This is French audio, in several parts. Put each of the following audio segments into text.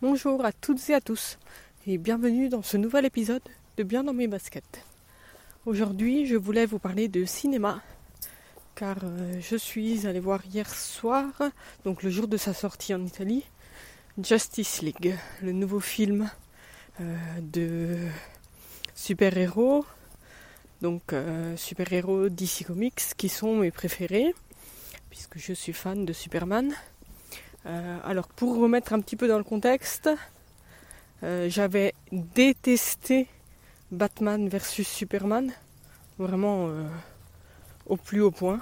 Bonjour à toutes et à tous et bienvenue dans ce nouvel épisode de Bien dans mes baskets. Aujourd'hui, je voulais vous parler de cinéma car euh, je suis allée voir hier soir, donc le jour de sa sortie en Italie, Justice League, le nouveau film euh, de super-héros, donc euh, super-héros DC Comics qui sont mes préférés puisque je suis fan de Superman. Euh, alors pour remettre un petit peu dans le contexte, euh, j'avais détesté Batman versus Superman, vraiment euh, au plus haut point.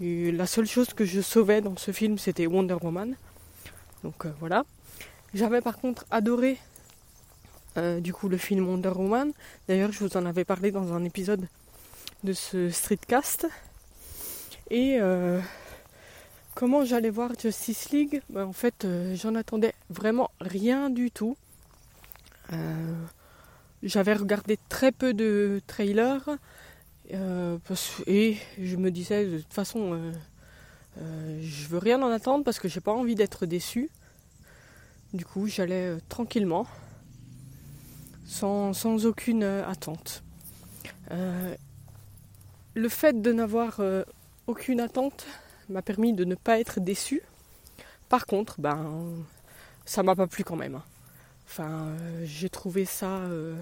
La seule chose que je sauvais dans ce film, c'était Wonder Woman. Donc voilà. J'avais par contre adoré du coup le film Wonder Woman. D'ailleurs, je vous en avais parlé dans un épisode de ce streetcast. Et Comment j'allais voir Justice League ben, En fait, euh, j'en attendais vraiment rien du tout. Euh, j'avais regardé très peu de trailers euh, et je me disais de toute façon, je veux rien en attendre parce que j'ai pas envie d'être déçu. Du coup, j'allais tranquillement, sans, sans aucune attente. le fait de n'avoir aucune attente, m'a permis de ne pas être déçu. Par contre, ben, ça m'a pas plu quand même. Hein. Enfin, euh, j'ai trouvé ça euh,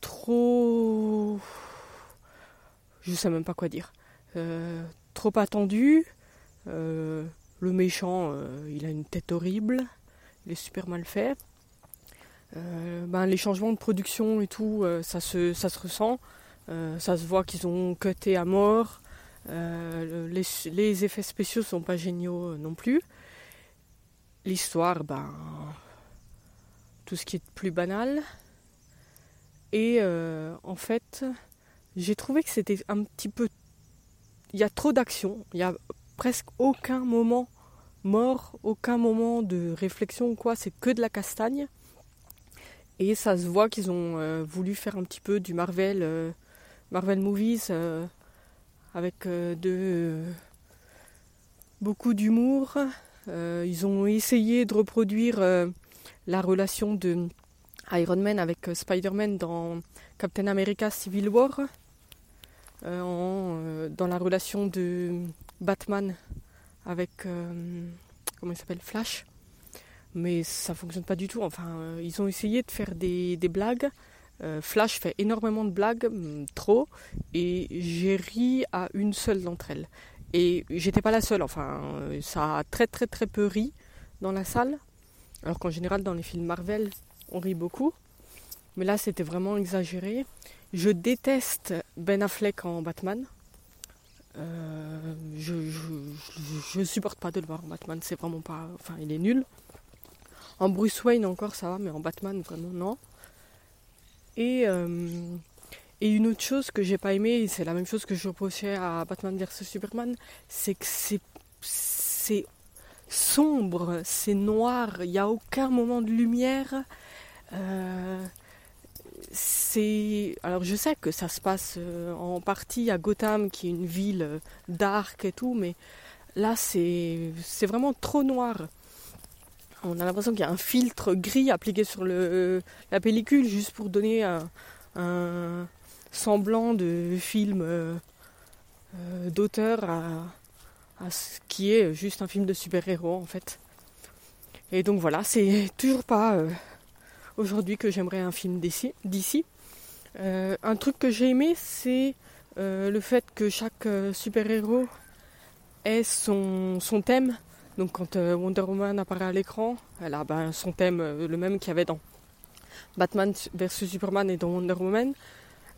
trop. Je sais même pas quoi dire. Euh, trop attendu. le méchant, il a une tête horrible. Il est super mal fait. ben, les changements de production et tout, ça, se, ça se ressent. ça se voit qu'ils ont cuté à mort. Euh, les, effets spéciaux sont pas géniaux non plus. L'histoire, ben, tout ce qui est plus banal. Et euh, en fait, j'ai trouvé que c'était un petit peu. Il y a trop d'action. Il y a presque aucun moment mort, aucun moment de réflexion ou quoi. C'est que de la castagne. Et ça se voit qu'ils ont euh, voulu faire un petit peu du Marvel, Marvel Movies avec euh, euh, beaucoup d'humour. Euh, ils ont essayé de reproduire la relation de Iron Man avec Spider-Man dans Captain America Civil War, dans la relation de Batman avec comment il s'appelle Flash. Mais ça fonctionne pas du tout. Enfin, ils ont essayé de faire des blagues euh, Flash fait énormément de blagues, mm, trop, et j'ai ri à une seule d'entre elles. Et j'étais pas la seule, enfin, euh, ça a très très très peu ri dans la salle, alors qu'en général dans les films Marvel, on rit beaucoup. Mais là, c'était vraiment exagéré. Je déteste Ben Affleck en Batman. Euh, je, je, supporte pas de le voir en Batman, c'est vraiment pas. Enfin, il est nul. En Bruce Wayne encore ça va, mais en Batman vraiment non. Et, euh, et une autre chose que j'ai pas aimé, c'est la même chose que je reprochais à Batman vs Superman, c'est que c'est, c'est sombre, c'est noir, il n'y a aucun moment de lumière. Euh, c'est alors je sais que ça se passe euh, en partie à Gotham qui est une ville dark et tout mais là c'est c'est vraiment trop noir on a l'impression qu'il y a un filtre gris appliqué sur la pellicule juste pour donner un, semblant de film euh, euh, d'auteur à, ce qui est juste un film de super-héros en fait. Et donc voilà, c'est toujours pas euh, aujourd'hui que j'aimerais un film d'ici. un truc que j'ai aimé, c'est le fait que chaque super-héros ait son thème donc quand euh, Wonder Woman apparaît à l'écran, elle a ben, son thème, euh, le même qu'il y avait dans Batman vs Superman et dans Wonder Woman.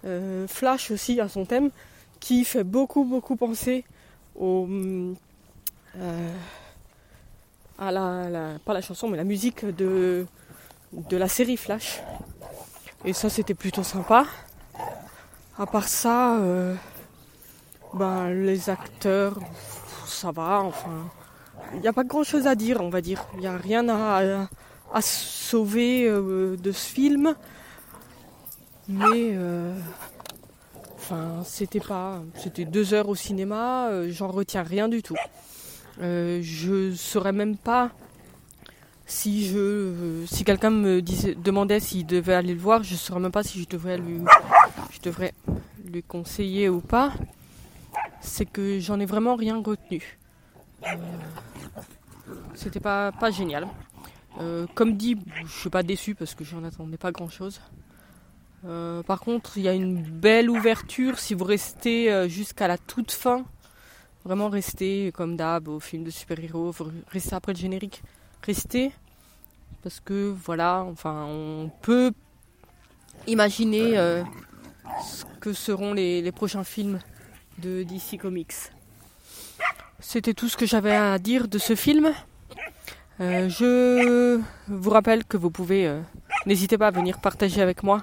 Euh, Flash aussi a son thème qui fait beaucoup beaucoup penser au à la, pas la chanson mais la musique de de la série Flash. Et ça c'était plutôt sympa. À part ça, ben les acteurs, ça va, enfin il n'y a pas grand chose à dire, on va dire. Il n'y a rien à, sauver euh, de ce film. Mais euh, enfin, c'était pas. C'était deux heures au cinéma, euh, j'en retiens rien du tout. je saurais même pas si je, si quelqu'un me disait, demandait s'il devait aller le voir, je ne saurais même pas si je devrais lui, je devrais conseiller ou pas. C'est que j'en ai vraiment rien retenu. C'était pas, pas génial. Euh, comme dit, je suis pas déçu parce que j'en attendais pas grand chose. Euh, par contre, il y a une belle ouverture si vous restez jusqu'à la toute fin. Vraiment restez comme d'hab au film de super-héros, restez après le générique. Restez parce que voilà, enfin, on peut imaginer ce que seront les, les prochains films de DC Comics. C'était tout ce que j'avais à dire de ce film. Euh, je vous rappelle que vous pouvez, euh, n'hésitez pas à venir partager avec moi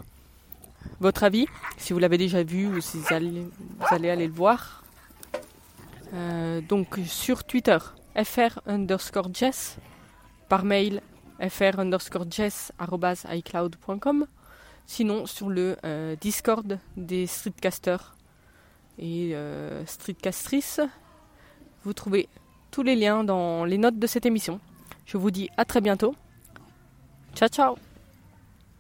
votre avis, si vous l'avez déjà vu ou si vous allez, aller le voir. Euh, donc sur Twitter, fr underscore jess, par mail fr underscore jess icloud.com, sinon sur le Discord des streetcasters et streetcastrices. Vous trouvez tous les liens dans les notes de cette émission. Je vous dis à très bientôt. Ciao ciao